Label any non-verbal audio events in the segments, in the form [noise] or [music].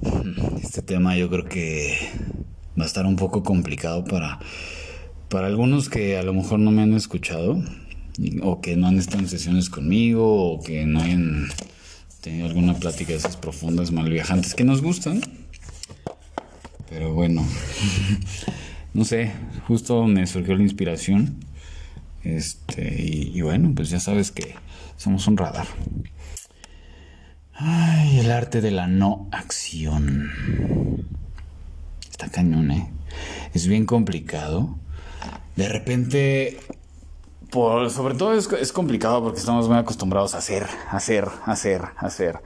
[laughs] Este tema yo creo que va a estar un poco complicado para, para algunos que a lo mejor no me han escuchado o que no han estado en sesiones conmigo o que no hayan tenido alguna plática de esas profundas malviajantes que nos gustan. Pero bueno, [laughs] no sé, justo me surgió la inspiración. Este, y bueno, pues ya sabes que somos un radar. Ay, el arte de la no acción. Está cañón, ¿eh? Es bien complicado. De repente, por, sobre todo es, es complicado porque estamos muy acostumbrados a hacer, hacer, hacer, hacer.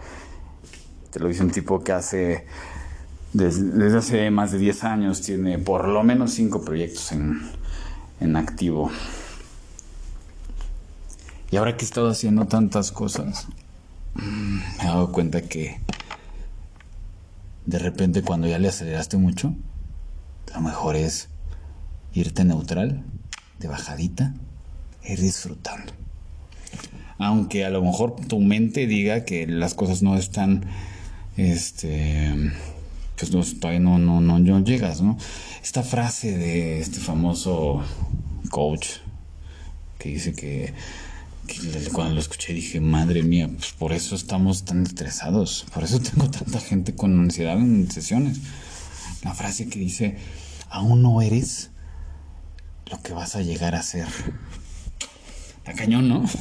Te lo dice un tipo que hace, desde, desde hace más de 10 años, tiene por lo menos 5 proyectos en, en activo. Y ahora que he estado haciendo tantas cosas, me he dado cuenta que de repente cuando ya le aceleraste mucho, lo mejor es irte neutral, de bajadita, e ir disfrutando. Aunque a lo mejor tu mente diga que las cosas no están, este, pues no, todavía no, no, no, no llegas, ¿no? Esta frase de este famoso coach que dice que cuando lo escuché dije, madre mía, pues por eso estamos tan estresados, por eso tengo tanta gente con ansiedad en sesiones. La frase que dice, aún no eres lo que vas a llegar a ser. La cañón, ¿no? [laughs]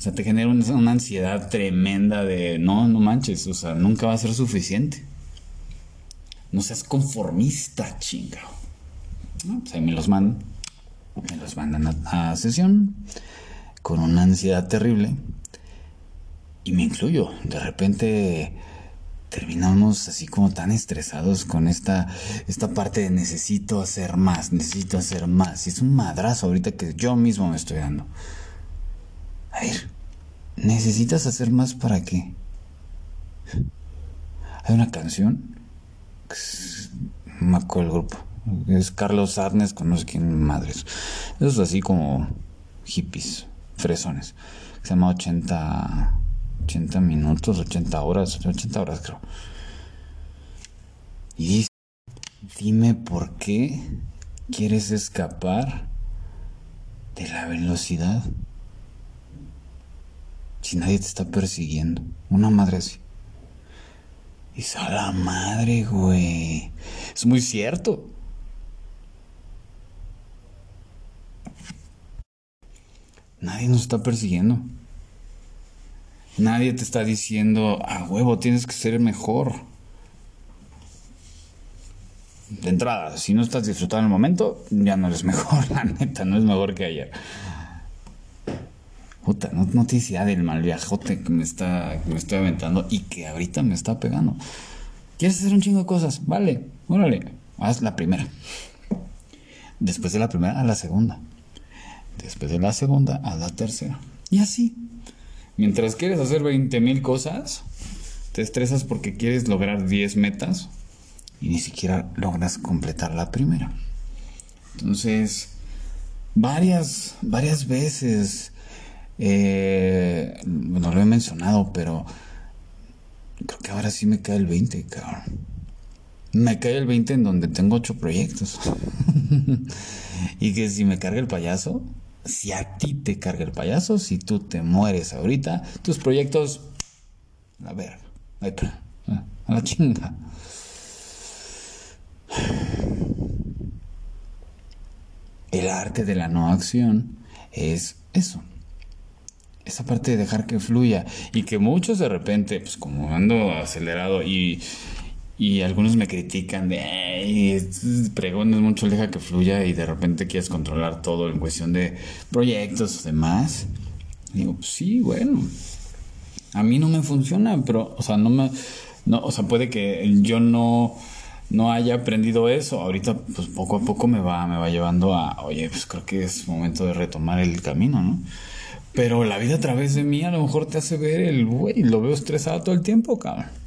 O sea, te genera una ansiedad tremenda de, no, no manches, o sea, nunca va a ser suficiente. No seas conformista, chingado. pues ahí me los mandan, me los mandan a, a sesión con una ansiedad terrible. Y me incluyo. De repente terminamos así como tan estresados con esta, esta parte de necesito hacer más, necesito hacer más. Y es un madrazo ahorita que yo mismo me estoy dando. A ver, ¿necesitas hacer más para qué? Hay una canción, no me acuerdo el grupo, es Carlos Arnes con no sé quién madres. Eso es así como hippies fresones. Se llama 80, 80 minutos, 80 horas, 80 horas creo. Y dice, dime por qué quieres escapar de la velocidad si nadie te está persiguiendo. Una madre así. Y a la madre, güey. Es muy cierto. Nadie nos está persiguiendo. Nadie te está diciendo, a huevo, tienes que ser mejor. De entrada, si no estás disfrutando el momento, ya no eres [laughs] mejor, la neta, no es mejor que ayer. Puta, no, del mal viajote que me, está, que me estoy aventando y que ahorita me está pegando. ¿Quieres hacer un chingo de cosas? Vale, órale, haz la primera. Después de la primera, a la segunda. Después de la segunda, a la tercera. Y así. Mientras quieres hacer 20 mil cosas, te estresas porque quieres lograr 10 metas y ni siquiera logras completar la primera. Entonces, varias, varias veces, eh, bueno, lo he mencionado, pero creo que ahora sí me cae el 20, cabrón. Me cae el 20 en donde tengo 8 proyectos. [laughs] y que si me carga el payaso, si a ti te carga el payaso, si tú te mueres ahorita, tus proyectos, a ver, a la chinga. El arte de la no acción es eso. Esa parte de dejar que fluya y que muchos de repente, pues como ando acelerado y y algunos me critican de, pregones mucho, deja que fluya y de repente quieres controlar todo en cuestión de proyectos o demás. digo, pues sí, bueno, a mí no me funciona, pero, o sea, no me, no, o sea, puede que yo no, no haya aprendido eso. Ahorita, pues poco a poco me va, me va llevando a, oye, pues creo que es momento de retomar el camino, ¿no? Pero la vida a través de mí a lo mejor te hace ver el, güey, lo veo estresado todo el tiempo, cabrón.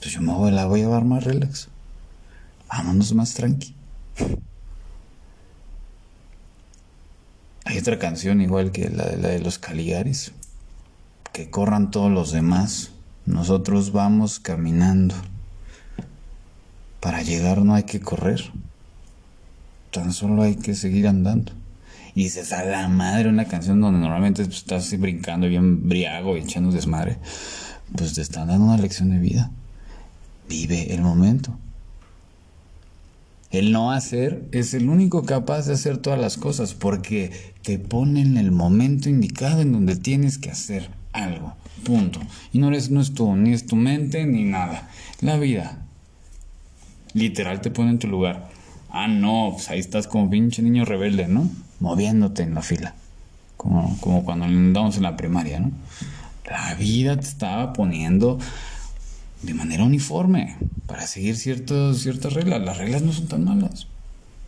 Pues yo me voy, la voy a llevar más relax. Vámonos más tranqui. Hay otra canción igual que la, la de los Caligaris. Que corran todos los demás. Nosotros vamos caminando. Para llegar no hay que correr. Tan solo hay que seguir andando. Y se sale la madre una canción donde normalmente pues, estás brincando bien briago y echando desmadre. Pues te están dando una lección de vida. Vive el momento. El no hacer es el único capaz de hacer todas las cosas porque te pone en el momento indicado en donde tienes que hacer algo. Punto. Y no, eres, no es tú, ni es tu mente, ni nada. La vida. Literal te pone en tu lugar. Ah, no, pues ahí estás como pinche niño rebelde, ¿no? Moviéndote en la fila. Como, como cuando andamos en la primaria, ¿no? La vida te estaba poniendo de manera uniforme para seguir ciertas, reglas. Las reglas no son tan malas.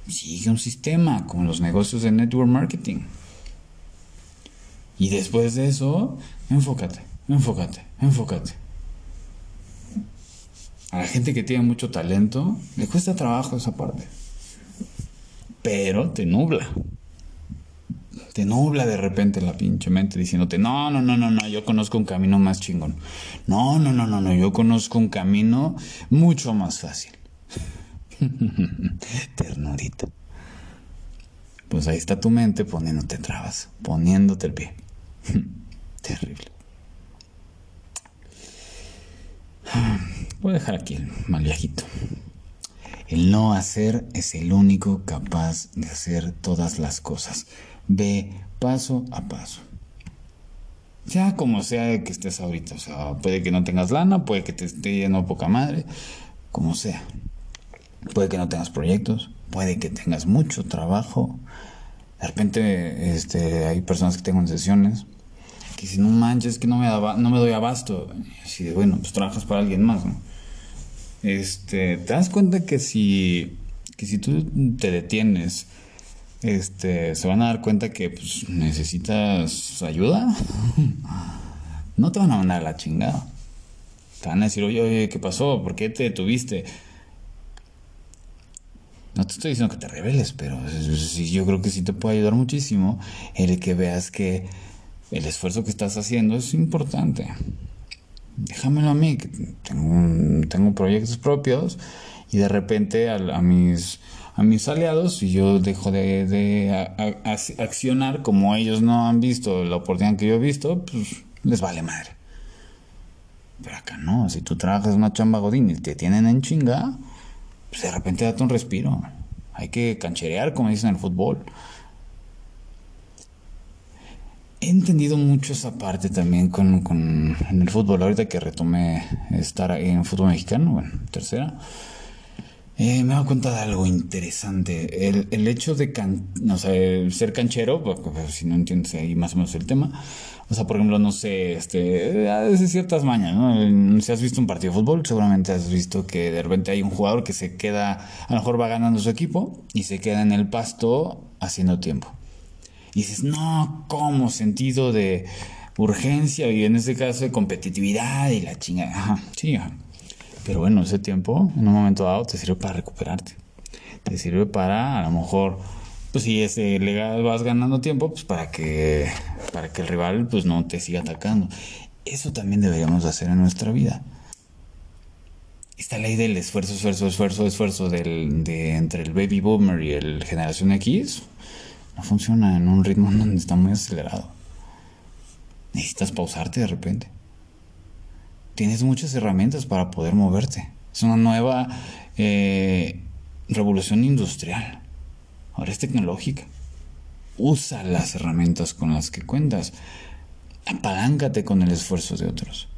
Sigue un sistema, como los negocios de network marketing. Y después de eso, enfócate, enfócate, enfócate. A la gente que tiene mucho talento, le cuesta trabajo esa parte. Pero te nubla te nubla de repente la pinche mente diciéndote, no, no, no, no, no, yo conozco un camino más chingón. No, no, no, no, no, yo conozco un camino mucho más fácil. [laughs] Ternurita. Pues ahí está tu mente poniéndote trabas, poniéndote el pie. [laughs] Terrible. Voy a dejar aquí el mal viajito. El no hacer es el único capaz de hacer todas las cosas. Ve paso a paso. Ya como sea que estés ahorita, o sea, puede que no tengas lana, puede que te esté yendo poca madre, como sea. Puede que no tengas proyectos, puede que tengas mucho trabajo. De repente este, hay personas que tengan sesiones que si no manches que no me, no me doy abasto. así de, bueno, pues trabajas para alguien más, ¿no? Este, te das cuenta que si, que si tú te detienes este, se van a dar cuenta que pues, necesitas ayuda. [laughs] no te van a mandar a la chingada. Te van a decir, oye, oye, ¿qué pasó? ¿Por qué te detuviste? No te estoy diciendo que te rebeles, pero yo creo que sí te puede ayudar muchísimo el que veas que el esfuerzo que estás haciendo es importante. Déjamelo a mí, que tengo, tengo proyectos propios y de repente a mis a mis aliados y yo dejo de, accionar como ellos no han visto la oportunidad que yo he visto, pues les vale madre. Pero acá no, si tú trabajas una chamba godín y te tienen en chinga, pues de repente date un respiro. Hay que cancherear, como dicen en el fútbol. He entendido mucho esa parte también con, con en el fútbol. Ahorita que retomé estar en fútbol mexicano, bueno, tercera eh, me he dado cuenta algo interesante. El, el hecho de ser canchero, pues, pues, si no entiendes ahí más o menos el tema. O sea, por ejemplo, no sé, este, de ciertas mañas, ¿no? Si has visto un partido de fútbol, seguramente has visto que de repente hay un jugador que se queda, a lo mejor va ganando su equipo y se queda en el pasto haciendo tiempo. Y dices, no, ¿cómo? Sentido de urgencia y en este caso de competitividad y la chingada. Ajá, sí, ajá. Pero bueno, ese tiempo, en un momento dado, te sirve para recuperarte. Te sirve para, a lo mejor, pues si ese legal vas ganando tiempo, pues para que, para que el rival pues no te siga atacando. Eso también deberíamos hacer en nuestra vida. Esta ley del esfuerzo, esfuerzo, esfuerzo, esfuerzo del, de, entre el baby boomer y el generación X no funciona en un ritmo donde está muy acelerado. Necesitas pausarte de repente tienes muchas herramientas para poder moverte. Es una nueva eh, revolución industrial. Ahora es tecnológica. Usa las herramientas con las que cuentas. Apaláncate con el esfuerzo de otros.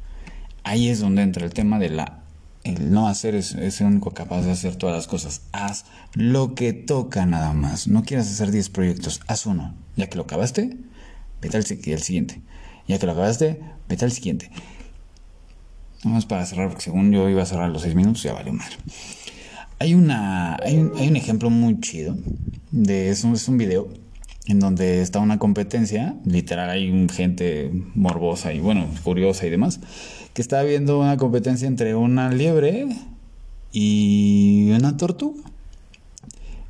Ahí es donde entra el tema de la... El no hacer es, es el único capaz de hacer todas las cosas. Haz lo que toca nada más. No quieras hacer 10 proyectos. Haz uno. Ya que lo acabaste, vete al siguiente. Ya que lo acabaste, vete al siguiente. Vamos para cerrar, porque según yo iba a cerrar los seis minutos, ya vale madre. Hay, una, hay, un, hay un ejemplo muy chido de eso, es un video en donde está una competencia, literal hay gente morbosa y bueno, curiosa y demás, que está viendo una competencia entre una liebre y una tortuga.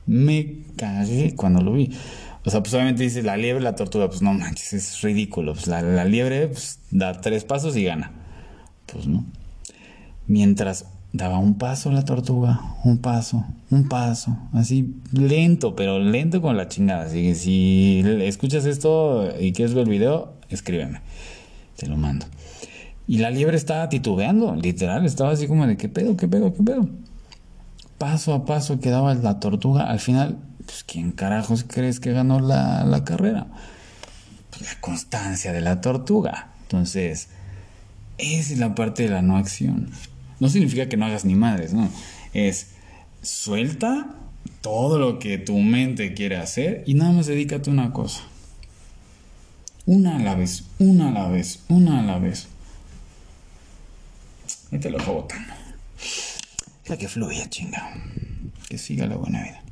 Me cagué cuando lo vi. O sea, pues obviamente dice la liebre, la tortuga, pues no manches, es ridículo. Pues la, la liebre pues, da tres pasos y gana. Pues no. Mientras daba un paso la tortuga, un paso, un paso, así lento, pero lento con la chingada. Así que si escuchas esto y quieres ver el video, escríbeme, te lo mando. Y la liebre estaba titubeando, literal, estaba así como de qué pedo, qué pedo, qué pedo. Paso a paso quedaba la tortuga, al final, pues ¿quién carajos crees que ganó la, la carrera? Pues la constancia de la tortuga. Entonces, esa es la parte de la no acción. No significa que no hagas ni madres, no. Es suelta todo lo que tu mente quiere hacer y nada más dedícate a una cosa. Una a la vez, una a la vez, una a la vez. Y te lo botando. Ya que fluya, chinga. Que siga la buena vida.